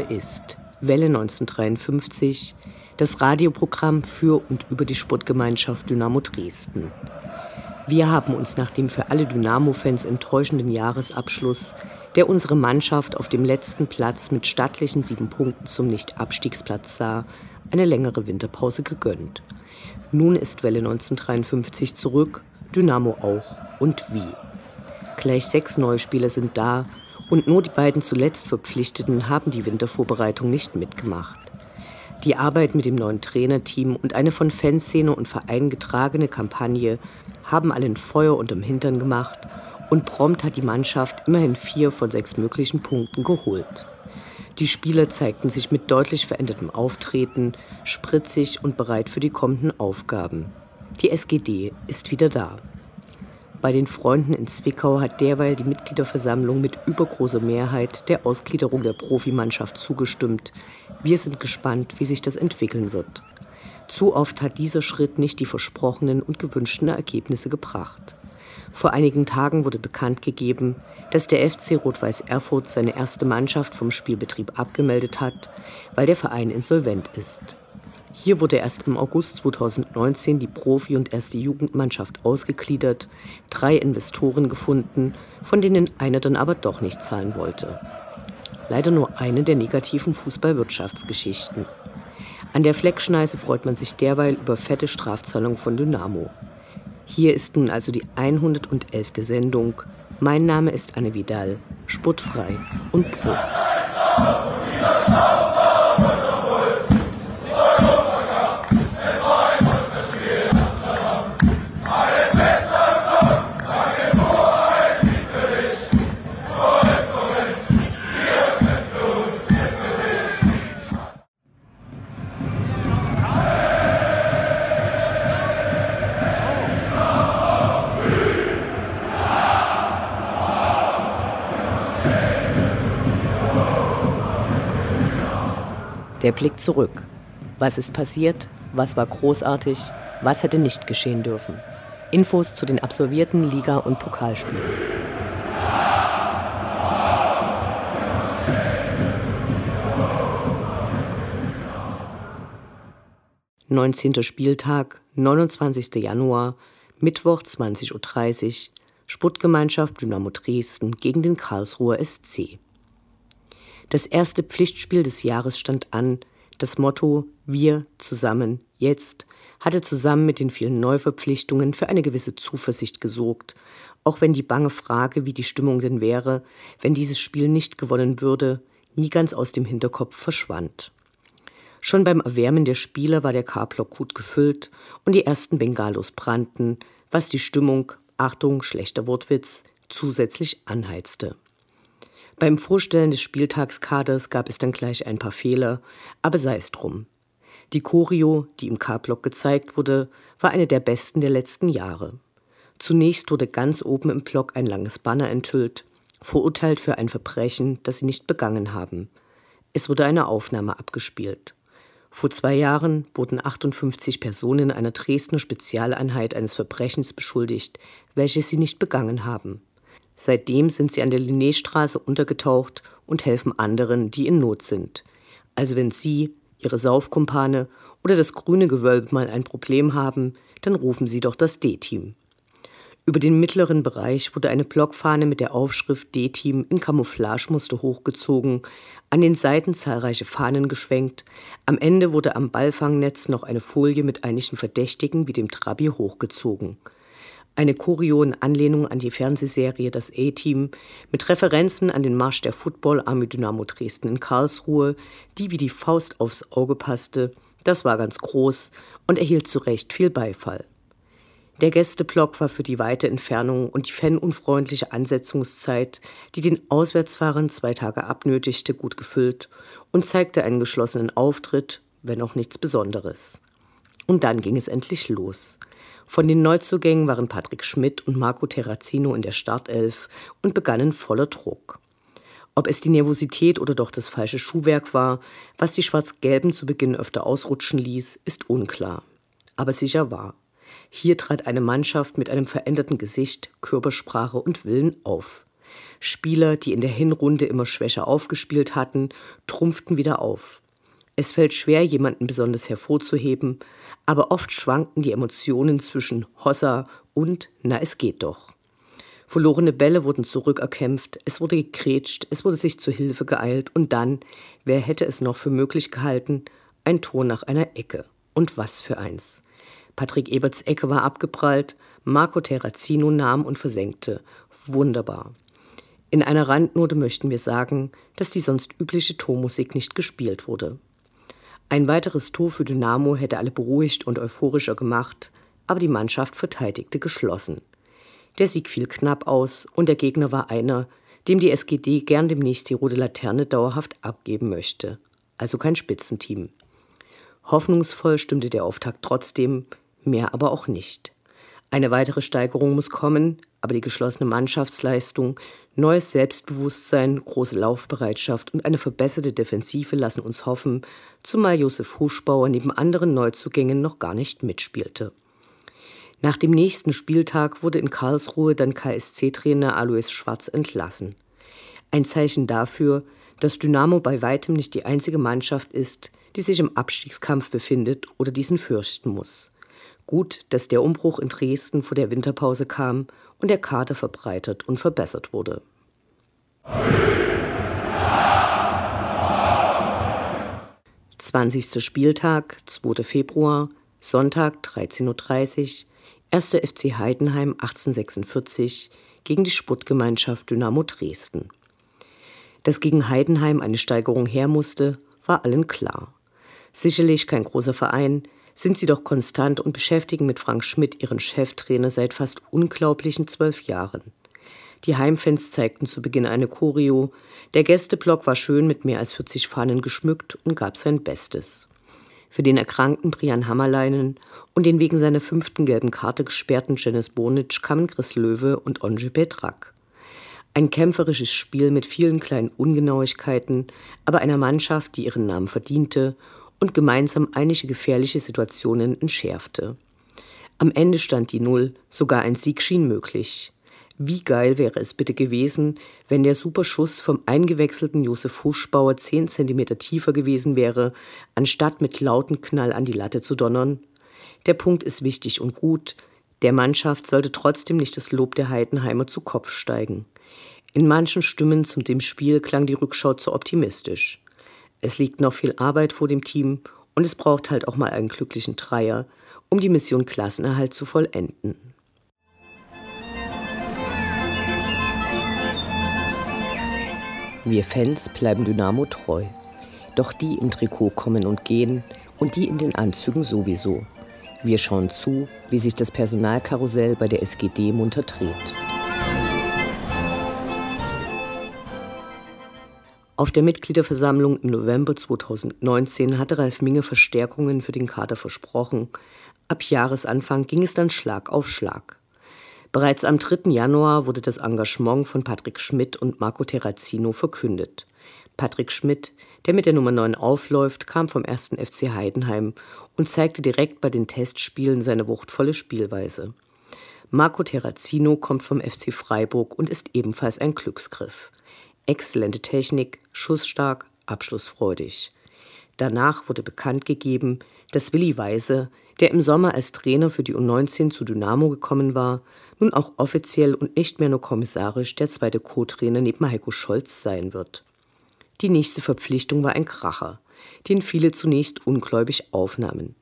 Hier ist Welle 1953, das Radioprogramm für und über die Sportgemeinschaft Dynamo Dresden. Wir haben uns nach dem für alle Dynamo-Fans enttäuschenden Jahresabschluss, der unsere Mannschaft auf dem letzten Platz mit stattlichen sieben Punkten zum Nicht-Abstiegsplatz sah, eine längere Winterpause gegönnt. Nun ist Welle 1953 zurück, Dynamo auch und wie. Gleich sechs neue Spieler sind da und nur die beiden zuletzt Verpflichteten haben die Wintervorbereitung nicht mitgemacht. Die Arbeit mit dem neuen Trainerteam und eine von Fanszene und Verein getragene Kampagne haben allen Feuer unterm Hintern gemacht und prompt hat die Mannschaft immerhin vier von sechs möglichen Punkten geholt. Die Spieler zeigten sich mit deutlich verändertem Auftreten, spritzig und bereit für die kommenden Aufgaben. Die SGD ist wieder da. Bei den Freunden in Zwickau hat derweil die Mitgliederversammlung mit übergroßer Mehrheit der Ausgliederung der Profimannschaft zugestimmt. Wir sind gespannt, wie sich das entwickeln wird. Zu oft hat dieser Schritt nicht die versprochenen und gewünschten Ergebnisse gebracht. Vor einigen Tagen wurde bekannt gegeben, dass der FC Rot-Weiß Erfurt seine erste Mannschaft vom Spielbetrieb abgemeldet hat, weil der Verein insolvent ist. Hier wurde erst im August 2019 die Profi- und erste Jugendmannschaft ausgegliedert, drei Investoren gefunden, von denen einer dann aber doch nicht zahlen wollte. Leider nur eine der negativen Fußballwirtschaftsgeschichten. An der Fleckschneise freut man sich derweil über fette Strafzahlungen von Dynamo. Hier ist nun also die 111. Sendung. Mein Name ist Anne Vidal, sportfrei und Prost. Der Blick zurück. Was ist passiert? Was war großartig? Was hätte nicht geschehen dürfen? Infos zu den absolvierten Liga- und Pokalspielen. Neunzehnter Spieltag, 29. Januar, Mittwoch 20.30 Uhr, Sportgemeinschaft Dynamo Dresden gegen den Karlsruher SC. Das erste Pflichtspiel des Jahres stand an. Das Motto Wir zusammen jetzt hatte zusammen mit den vielen Neuverpflichtungen für eine gewisse Zuversicht gesorgt, auch wenn die bange Frage, wie die Stimmung denn wäre, wenn dieses Spiel nicht gewonnen würde, nie ganz aus dem Hinterkopf verschwand. Schon beim Erwärmen der Spieler war der K-Block gut gefüllt und die ersten Bengalos brannten, was die Stimmung, Achtung, schlechter Wortwitz, zusätzlich anheizte. Beim Vorstellen des Spieltagskaders gab es dann gleich ein paar Fehler, aber sei es drum. Die Choreo, die im K-Block gezeigt wurde, war eine der besten der letzten Jahre. Zunächst wurde ganz oben im Block ein langes Banner enthüllt, verurteilt für ein Verbrechen, das sie nicht begangen haben. Es wurde eine Aufnahme abgespielt. Vor zwei Jahren wurden 58 Personen einer Dresdner Spezialeinheit eines Verbrechens beschuldigt, welches sie nicht begangen haben. Seitdem sind sie an der Linnéstraße untergetaucht und helfen anderen, die in Not sind. Also wenn Sie, Ihre Saufkumpane oder das grüne Gewölbe mal ein Problem haben, dann rufen Sie doch das D-Team. Über den mittleren Bereich wurde eine Blockfahne mit der Aufschrift D-Team in Camouflagemuster hochgezogen, an den Seiten zahlreiche Fahnen geschwenkt, am Ende wurde am Ballfangnetz noch eine Folie mit einigen Verdächtigen wie dem Trabi hochgezogen eine Choreo Anlehnung an die Fernsehserie Das A-Team mit Referenzen an den Marsch der Football Army Dynamo Dresden in Karlsruhe, die wie die Faust aufs Auge passte, Das war ganz groß und erhielt zu Recht viel Beifall. Der Gästeblock war für die weite Entfernung und die fanunfreundliche Ansetzungszeit, die den Auswärtsfahrern zwei Tage abnötigte, gut gefüllt und zeigte einen geschlossenen Auftritt, wenn auch nichts Besonderes. Und dann ging es endlich los. Von den Neuzugängen waren Patrick Schmidt und Marco Terrazino in der Startelf und begannen voller Druck. Ob es die Nervosität oder doch das falsche Schuhwerk war, was die Schwarz-Gelben zu Beginn öfter ausrutschen ließ, ist unklar. Aber sicher war, hier trat eine Mannschaft mit einem veränderten Gesicht, Körpersprache und Willen auf. Spieler, die in der Hinrunde immer schwächer aufgespielt hatten, trumpften wieder auf. Es fällt schwer, jemanden besonders hervorzuheben, aber oft schwankten die Emotionen zwischen Hossa und Na, es geht doch. Verlorene Bälle wurden zurückerkämpft, es wurde gekrätscht, es wurde sich zu Hilfe geeilt und dann, wer hätte es noch für möglich gehalten, ein Tor nach einer Ecke. Und was für eins. Patrick Eberts Ecke war abgeprallt, Marco Terrazino nahm und versenkte. Wunderbar. In einer Randnote möchten wir sagen, dass die sonst übliche Tormusik nicht gespielt wurde. Ein weiteres Tor für Dynamo hätte alle beruhigt und euphorischer gemacht, aber die Mannschaft verteidigte geschlossen. Der Sieg fiel knapp aus und der Gegner war einer, dem die SGD gern demnächst die rote Laterne dauerhaft abgeben möchte. Also kein Spitzenteam. Hoffnungsvoll stimmte der Auftakt trotzdem, mehr aber auch nicht. Eine weitere Steigerung muss kommen, aber die geschlossene Mannschaftsleistung, neues Selbstbewusstsein, große Laufbereitschaft und eine verbesserte Defensive lassen uns hoffen, zumal Josef Huschbauer neben anderen Neuzugängen noch gar nicht mitspielte. Nach dem nächsten Spieltag wurde in Karlsruhe dann KSC-Trainer Alois Schwarz entlassen. Ein Zeichen dafür, dass Dynamo bei weitem nicht die einzige Mannschaft ist, die sich im Abstiegskampf befindet oder diesen fürchten muss. Gut, dass der Umbruch in Dresden vor der Winterpause kam und der Kader verbreitert und verbessert wurde. Zwanzigster Spieltag, 2. Februar, Sonntag 13.30 Uhr, 1. FC Heidenheim 1846 gegen die Sportgemeinschaft Dynamo Dresden. Dass gegen Heidenheim eine Steigerung her musste, war allen klar. Sicherlich kein großer Verein, sind sie doch konstant und beschäftigen mit Frank Schmidt ihren Cheftrainer seit fast unglaublichen zwölf Jahren. Die Heimfans zeigten zu Beginn eine Choreo. Der Gästeblock war schön mit mehr als 40 Fahnen geschmückt und gab sein Bestes. Für den erkrankten Brian Hammerleinen und den wegen seiner fünften gelben Karte gesperrten Janis Bonic kamen Chris Löwe und Onje Petrak. Ein kämpferisches Spiel mit vielen kleinen Ungenauigkeiten, aber einer Mannschaft, die ihren Namen verdiente und gemeinsam einige gefährliche Situationen entschärfte. Am Ende stand die Null, sogar ein Sieg schien möglich. Wie geil wäre es bitte gewesen, wenn der Superschuss vom eingewechselten Josef Huschbauer zehn Zentimeter tiefer gewesen wäre, anstatt mit lauten Knall an die Latte zu donnern? Der Punkt ist wichtig und gut. Der Mannschaft sollte trotzdem nicht das Lob der Heidenheimer zu Kopf steigen. In manchen Stimmen zum dem Spiel klang die Rückschau zu optimistisch. Es liegt noch viel Arbeit vor dem Team und es braucht halt auch mal einen glücklichen Dreier, um die Mission Klassenerhalt zu vollenden. Wir Fans bleiben Dynamo treu. Doch die im Trikot kommen und gehen und die in den Anzügen sowieso. Wir schauen zu, wie sich das Personalkarussell bei der SGD munter dreht. Auf der Mitgliederversammlung im November 2019 hatte Ralf Minge Verstärkungen für den Kader versprochen. Ab Jahresanfang ging es dann Schlag auf Schlag. Bereits am 3. Januar wurde das Engagement von Patrick Schmidt und Marco Terrazino verkündet. Patrick Schmidt, der mit der Nummer 9 aufläuft, kam vom 1. FC Heidenheim und zeigte direkt bei den Testspielen seine wuchtvolle Spielweise. Marco Terrazino kommt vom FC Freiburg und ist ebenfalls ein Glücksgriff. Exzellente Technik, schussstark, abschlussfreudig. Danach wurde bekannt gegeben, dass Willi Weise, der im Sommer als Trainer für die U19 zu Dynamo gekommen war, nun auch offiziell und nicht mehr nur kommissarisch der zweite Co-Trainer neben Heiko Scholz sein wird. Die nächste Verpflichtung war ein Kracher, den viele zunächst ungläubig aufnahmen.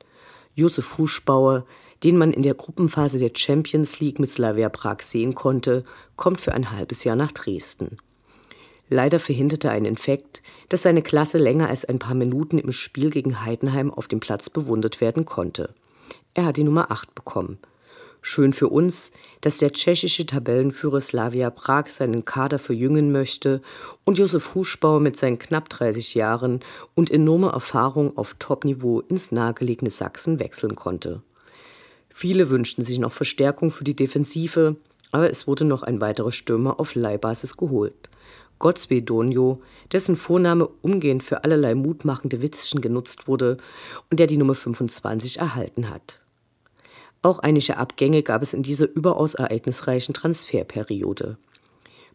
Josef Huschbauer, den man in der Gruppenphase der Champions League mit Slavia Prag sehen konnte, kommt für ein halbes Jahr nach Dresden. Leider verhinderte ein Infekt, dass seine Klasse länger als ein paar Minuten im Spiel gegen Heidenheim auf dem Platz bewundert werden konnte. Er hat die Nummer 8 bekommen. Schön für uns, dass der tschechische Tabellenführer Slavia Prag seinen Kader verjüngen möchte und Josef Huschbauer mit seinen knapp 30 Jahren und enormer Erfahrung auf Topniveau ins nahegelegene Sachsen wechseln konnte. Viele wünschten sich noch Verstärkung für die Defensive, aber es wurde noch ein weiterer Stürmer auf Leihbasis geholt. Gottswe Donio, dessen Vorname umgehend für allerlei mutmachende Witzchen genutzt wurde und der die Nummer 25 erhalten hat. Auch einige Abgänge gab es in dieser überaus ereignisreichen Transferperiode.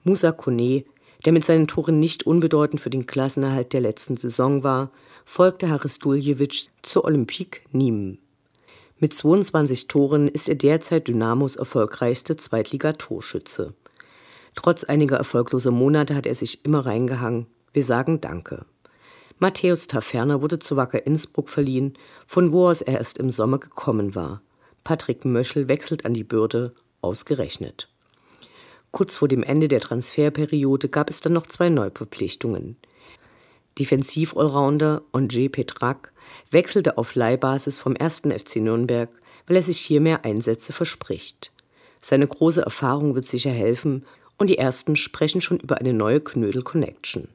Musa Kone, der mit seinen Toren nicht unbedeutend für den Klassenerhalt der letzten Saison war, folgte Haris Duljevic zur Olympique Nîmes. Mit 22 Toren ist er derzeit Dynamos erfolgreichste Zweitligatorschütze. Trotz einiger erfolgloser Monate hat er sich immer reingehangen. Wir sagen Danke. Matthäus Taferner wurde zu Wacker Innsbruck verliehen, von wo aus er erst im Sommer gekommen war. Patrick Möschel wechselt an die Bürde, ausgerechnet. Kurz vor dem Ende der Transferperiode gab es dann noch zwei Neuverpflichtungen. Defensiv-Allrounder Andrzej Petrak wechselte auf Leihbasis vom 1. FC Nürnberg, weil er sich hier mehr Einsätze verspricht. Seine große Erfahrung wird sicher helfen und die ersten sprechen schon über eine neue Knödel-Connection.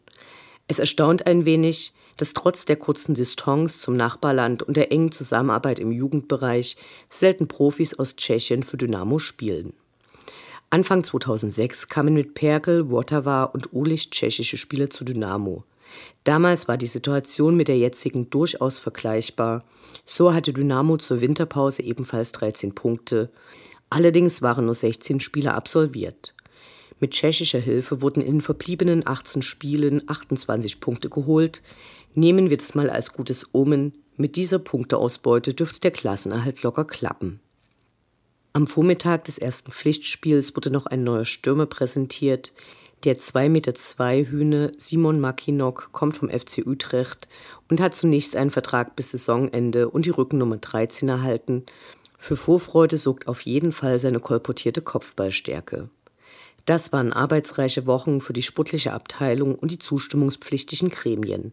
Es erstaunt ein wenig, dass trotz der kurzen Distanz zum Nachbarland und der engen Zusammenarbeit im Jugendbereich selten Profis aus Tschechien für Dynamo spielen. Anfang 2006 kamen mit Perkel, Wotava und Ulich tschechische Spieler zu Dynamo. Damals war die Situation mit der jetzigen durchaus vergleichbar. So hatte Dynamo zur Winterpause ebenfalls 13 Punkte. Allerdings waren nur 16 Spieler absolviert. Mit tschechischer Hilfe wurden in verbliebenen 18 Spielen 28 Punkte geholt. Nehmen wir das mal als gutes Omen. Mit dieser Punkteausbeute dürfte der Klassenerhalt locker klappen. Am Vormittag des ersten Pflichtspiels wurde noch ein neuer Stürmer präsentiert. Der 2,2 Meter Hühne Simon Makinok kommt vom FC Utrecht und hat zunächst einen Vertrag bis Saisonende und die Rückennummer 13 erhalten. Für Vorfreude sorgt auf jeden Fall seine kolportierte Kopfballstärke. Das waren arbeitsreiche Wochen für die sportliche Abteilung und die zustimmungspflichtigen Gremien.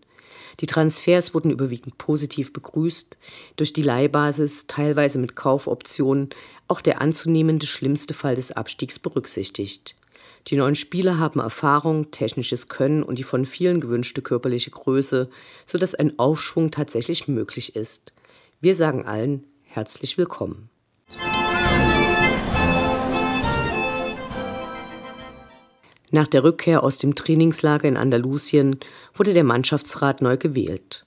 Die Transfers wurden überwiegend positiv begrüßt, durch die Leihbasis, teilweise mit Kaufoptionen, auch der anzunehmende schlimmste Fall des Abstiegs berücksichtigt. Die neuen Spieler haben Erfahrung, technisches Können und die von vielen gewünschte körperliche Größe, sodass ein Aufschwung tatsächlich möglich ist. Wir sagen allen herzlich willkommen. Nach der Rückkehr aus dem Trainingslager in Andalusien wurde der Mannschaftsrat neu gewählt.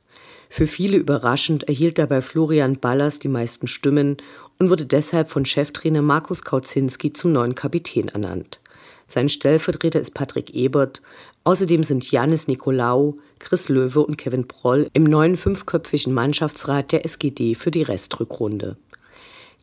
Für viele überraschend erhielt dabei Florian Ballas die meisten Stimmen und wurde deshalb von Cheftrainer Markus Kauzinski zum neuen Kapitän ernannt. Sein Stellvertreter ist Patrick Ebert. Außerdem sind Janis Nikolaou, Chris Löwe und Kevin Proll im neuen fünfköpfigen Mannschaftsrat der SGD für die Restrückrunde.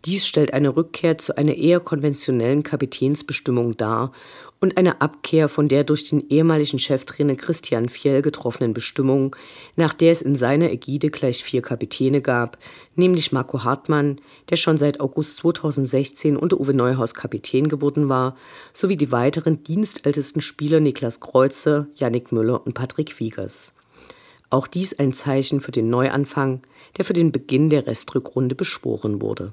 Dies stellt eine Rückkehr zu einer eher konventionellen Kapitänsbestimmung dar und eine Abkehr von der durch den ehemaligen Cheftrainer Christian Fjell getroffenen Bestimmung, nach der es in seiner Ägide gleich vier Kapitäne gab, nämlich Marco Hartmann, der schon seit August 2016 unter Uwe Neuhaus Kapitän geworden war, sowie die weiteren dienstältesten Spieler Niklas Kreuzer, Yannick Müller und Patrick Wiegers. Auch dies ein Zeichen für den Neuanfang, der für den Beginn der Restrückrunde beschworen wurde.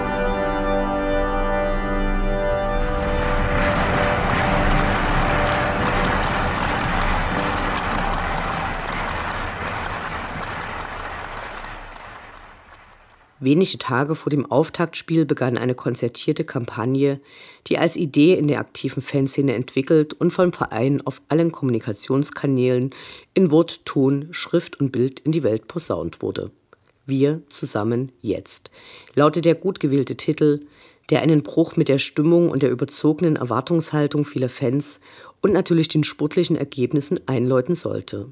Wenige Tage vor dem Auftaktspiel begann eine konzertierte Kampagne, die als Idee in der aktiven Fanszene entwickelt und vom Verein auf allen Kommunikationskanälen in Wort, Ton, Schrift und Bild in die Welt posaunt wurde. Wir zusammen jetzt lautet der gut gewählte Titel, der einen Bruch mit der Stimmung und der überzogenen Erwartungshaltung vieler Fans und natürlich den sportlichen Ergebnissen einläuten sollte.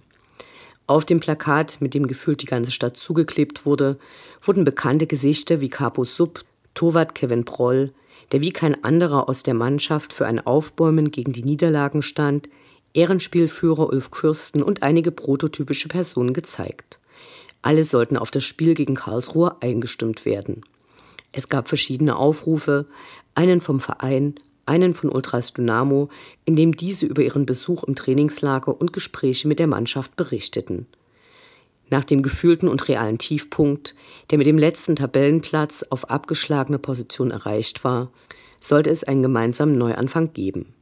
Auf dem Plakat, mit dem gefühlt die ganze Stadt zugeklebt wurde, wurden bekannte Gesichter wie Capo Sub, Tovat Kevin Proll, der wie kein anderer aus der Mannschaft für ein Aufbäumen gegen die Niederlagen stand, Ehrenspielführer Ulf Kürsten und einige prototypische Personen gezeigt. Alle sollten auf das Spiel gegen Karlsruhe eingestimmt werden. Es gab verschiedene Aufrufe, einen vom Verein, einen von Ultras Dynamo, in dem diese über ihren Besuch im Trainingslager und Gespräche mit der Mannschaft berichteten. Nach dem gefühlten und realen Tiefpunkt, der mit dem letzten Tabellenplatz auf abgeschlagene Position erreicht war, sollte es einen gemeinsamen Neuanfang geben.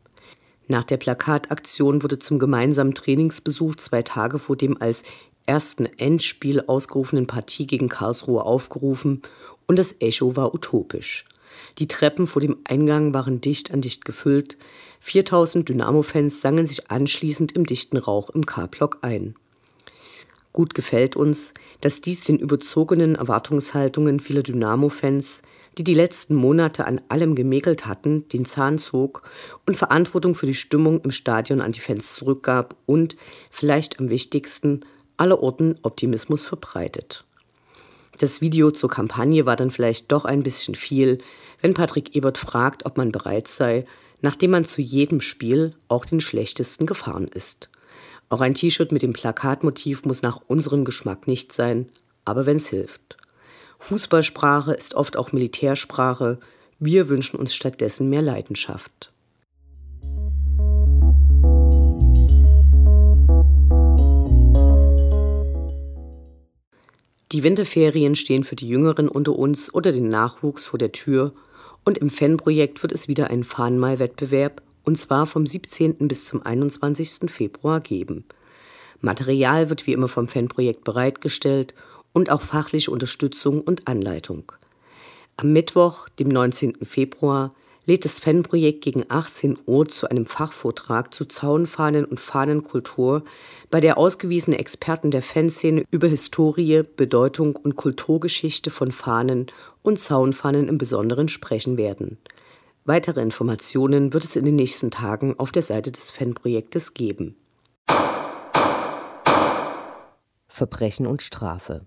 Nach der Plakataktion wurde zum gemeinsamen Trainingsbesuch zwei Tage vor dem als ersten Endspiel ausgerufenen Partie gegen Karlsruhe aufgerufen und das Echo war utopisch. Die Treppen vor dem Eingang waren dicht an dicht gefüllt. 4000 Dynamo-Fans sangen sich anschließend im dichten Rauch im K-Block ein. Gut gefällt uns, dass dies den überzogenen Erwartungshaltungen vieler Dynamo-Fans, die die letzten Monate an allem gemäkelt hatten, den Zahn zog und Verantwortung für die Stimmung im Stadion an die Fans zurückgab und, vielleicht am wichtigsten, allerorten Optimismus verbreitet. Das Video zur Kampagne war dann vielleicht doch ein bisschen viel, wenn Patrick Ebert fragt, ob man bereit sei, nachdem man zu jedem Spiel auch den schlechtesten gefahren ist. Auch ein T-Shirt mit dem Plakatmotiv muss nach unserem Geschmack nicht sein, aber wenn es hilft. Fußballsprache ist oft auch Militärsprache, wir wünschen uns stattdessen mehr Leidenschaft. Die Winterferien stehen für die Jüngeren unter uns oder den Nachwuchs vor der Tür und im Fanprojekt wird es wieder einen Fahnenmalwettbewerb und zwar vom 17. bis zum 21. Februar geben. Material wird wie immer vom Fanprojekt bereitgestellt und auch fachliche Unterstützung und Anleitung. Am Mittwoch, dem 19. Februar, lädt das Fanprojekt gegen 18 Uhr zu einem Fachvortrag zu Zaunfahnen und Fahnenkultur, bei der ausgewiesene Experten der Fanszene über Historie, Bedeutung und Kulturgeschichte von Fahnen und Zaunfahnen im Besonderen sprechen werden. Weitere Informationen wird es in den nächsten Tagen auf der Seite des Fanprojektes geben. Verbrechen und Strafe.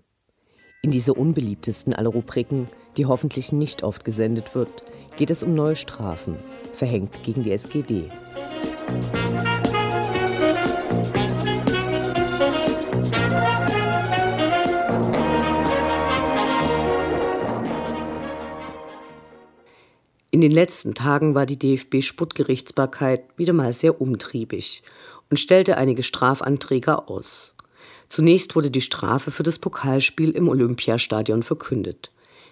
In dieser unbeliebtesten aller Rubriken, die hoffentlich nicht oft gesendet wird, geht es um neue Strafen, verhängt gegen die SGD. In den letzten Tagen war die DFB-Sputtgerichtsbarkeit wieder mal sehr umtriebig und stellte einige Strafanträge aus. Zunächst wurde die Strafe für das Pokalspiel im Olympiastadion verkündet.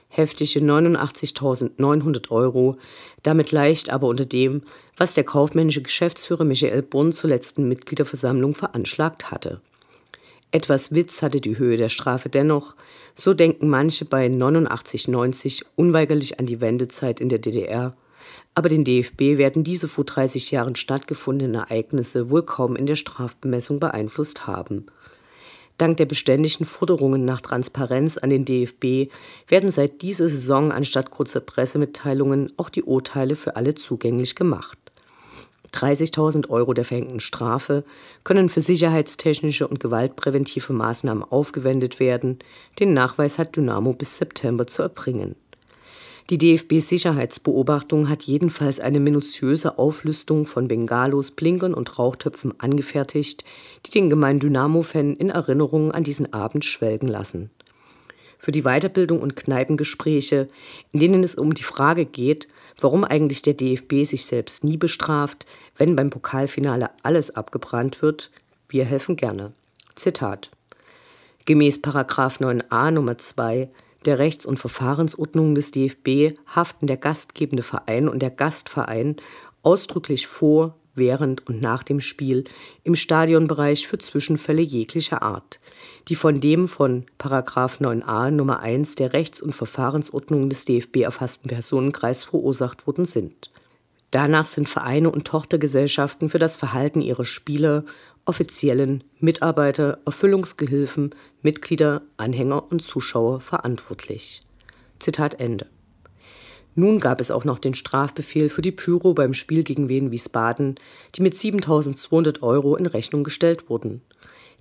Heftige 89.900 Euro, damit leicht aber unter dem, was der kaufmännische Geschäftsführer Michael Brunn zur letzten Mitgliederversammlung veranschlagt hatte. Etwas Witz hatte die Höhe der Strafe dennoch, so denken manche bei 89,90 unweigerlich an die Wendezeit in der DDR. Aber den DFB werden diese vor 30 Jahren stattgefundenen Ereignisse wohl kaum in der Strafbemessung beeinflusst haben. Dank der beständigen Forderungen nach Transparenz an den DFB werden seit dieser Saison anstatt kurzer Pressemitteilungen auch die Urteile für alle zugänglich gemacht. 30.000 Euro der verhängten Strafe können für sicherheitstechnische und gewaltpräventive Maßnahmen aufgewendet werden. Den Nachweis hat Dynamo bis September zu erbringen. Die DFB-Sicherheitsbeobachtung hat jedenfalls eine minutiöse Auflistung von Bengalos, Blinkern und Rauchtöpfen angefertigt, die den gemeinen Dynamo-Fan in Erinnerung an diesen Abend schwelgen lassen. Für die Weiterbildung und Kneipengespräche, in denen es um die Frage geht, warum eigentlich der DFB sich selbst nie bestraft, wenn beim Pokalfinale alles abgebrannt wird, wir helfen gerne. Zitat. Gemäß 9a Nummer 2 der Rechts- und Verfahrensordnung des DFB haften der gastgebende Verein und der Gastverein ausdrücklich vor, während und nach dem Spiel im Stadionbereich für Zwischenfälle jeglicher Art, die von dem von 9a Nummer 1 der Rechts- und Verfahrensordnung des DFB erfassten Personenkreis verursacht worden sind. Danach sind Vereine und Tochtergesellschaften für das Verhalten ihrer Spieler Offiziellen, Mitarbeiter, Erfüllungsgehilfen, Mitglieder, Anhänger und Zuschauer verantwortlich. Zitat Ende. Nun gab es auch noch den Strafbefehl für die Pyro beim Spiel gegen Wien Wiesbaden, die mit 7200 Euro in Rechnung gestellt wurden.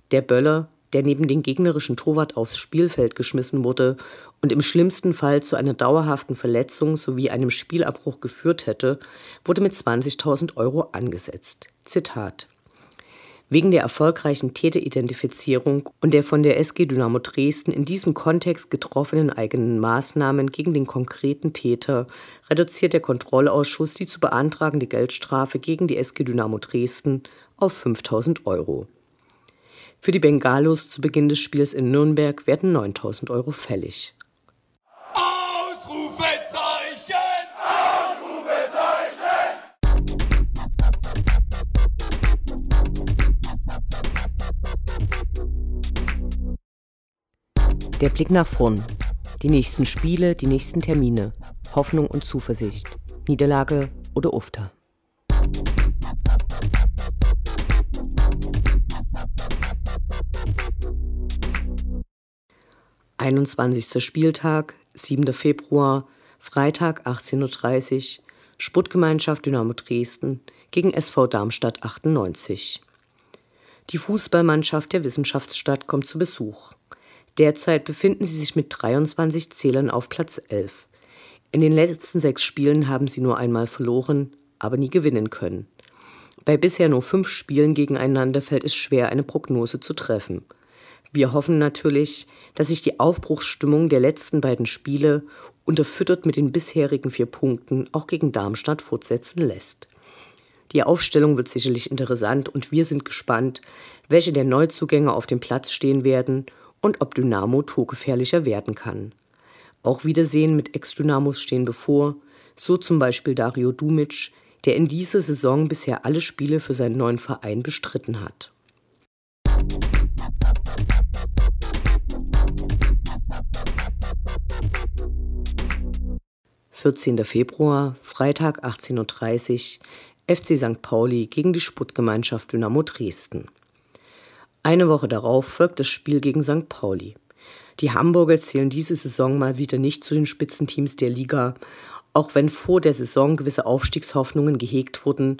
Der Böller, der neben den gegnerischen Torwart aufs Spielfeld geschmissen wurde und im schlimmsten Fall zu einer dauerhaften Verletzung sowie einem Spielabbruch geführt hätte, wurde mit 20.000 Euro angesetzt. Zitat Wegen der erfolgreichen Täteridentifizierung und der von der SG Dynamo Dresden in diesem Kontext getroffenen eigenen Maßnahmen gegen den konkreten Täter reduziert der Kontrollausschuss die zu beantragende Geldstrafe gegen die SG Dynamo Dresden auf 5000 Euro. Für die Bengalos zu Beginn des Spiels in Nürnberg werden 9000 Euro fällig. Der Blick nach vorn. Die nächsten Spiele, die nächsten Termine. Hoffnung und Zuversicht. Niederlage oder Ufter. Einundzwanzigster Spieltag, 7. Februar, Freitag 18.30 Uhr, Sportgemeinschaft Dynamo Dresden gegen SV Darmstadt 98. Die Fußballmannschaft der Wissenschaftsstadt kommt zu Besuch. Derzeit befinden sie sich mit 23 Zählern auf Platz 11. In den letzten sechs Spielen haben sie nur einmal verloren, aber nie gewinnen können. Bei bisher nur fünf Spielen gegeneinander fällt es schwer, eine Prognose zu treffen. Wir hoffen natürlich, dass sich die Aufbruchsstimmung der letzten beiden Spiele, unterfüttert mit den bisherigen vier Punkten, auch gegen Darmstadt fortsetzen lässt. Die Aufstellung wird sicherlich interessant und wir sind gespannt, welche der Neuzugänge auf dem Platz stehen werden und ob Dynamo torgefährlicher werden kann. Auch Wiedersehen mit Ex-Dynamos stehen bevor, so zum Beispiel Dario Dumic, der in dieser Saison bisher alle Spiele für seinen neuen Verein bestritten hat. Vierzehnter Februar, Freitag 18.30 Uhr, FC St. Pauli gegen die Sputtgemeinschaft Dynamo Dresden. Eine Woche darauf folgt das Spiel gegen St. Pauli. Die Hamburger zählen diese Saison mal wieder nicht zu den Spitzenteams der Liga, auch wenn vor der Saison gewisse Aufstiegshoffnungen gehegt wurden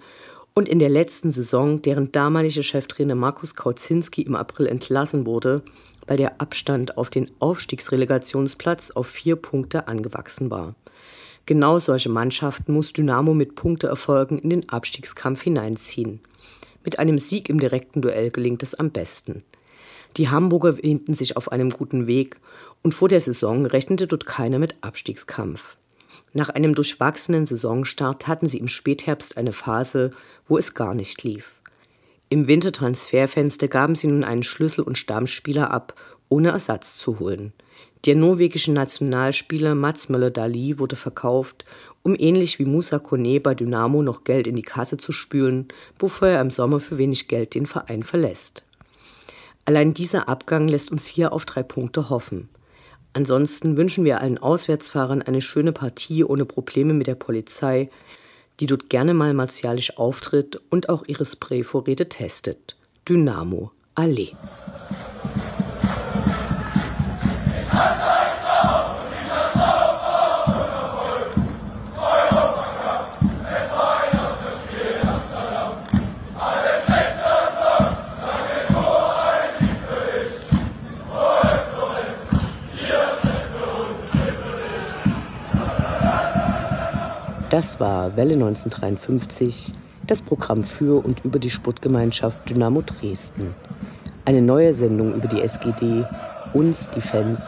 und in der letzten Saison deren damaliger Cheftrainer Markus Kauzinski im April entlassen wurde, weil der Abstand auf den Aufstiegsrelegationsplatz auf vier Punkte angewachsen war. Genau solche Mannschaften muss Dynamo mit Punkteerfolgen in den Abstiegskampf hineinziehen. Mit einem Sieg im direkten Duell gelingt es am besten. Die Hamburger wähnten sich auf einem guten Weg und vor der Saison rechnete dort keiner mit Abstiegskampf. Nach einem durchwachsenen Saisonstart hatten sie im Spätherbst eine Phase, wo es gar nicht lief. Im Wintertransferfenster gaben sie nun einen Schlüssel- und Stammspieler ab, ohne Ersatz zu holen. Der norwegische Nationalspieler Mats Möller-Dali wurde verkauft, um ähnlich wie Musa Kone bei Dynamo noch Geld in die Kasse zu spülen, bevor er im Sommer für wenig Geld den Verein verlässt. Allein dieser Abgang lässt uns hier auf drei Punkte hoffen. Ansonsten wünschen wir allen Auswärtsfahrern eine schöne Partie ohne Probleme mit der Polizei, die dort gerne mal martialisch auftritt und auch ihre Sprayvorräte testet. Dynamo Allee. Das war Welle 1953, das Programm für und über die Sportgemeinschaft Dynamo Dresden. Eine neue Sendung über die SGD, uns, die Fans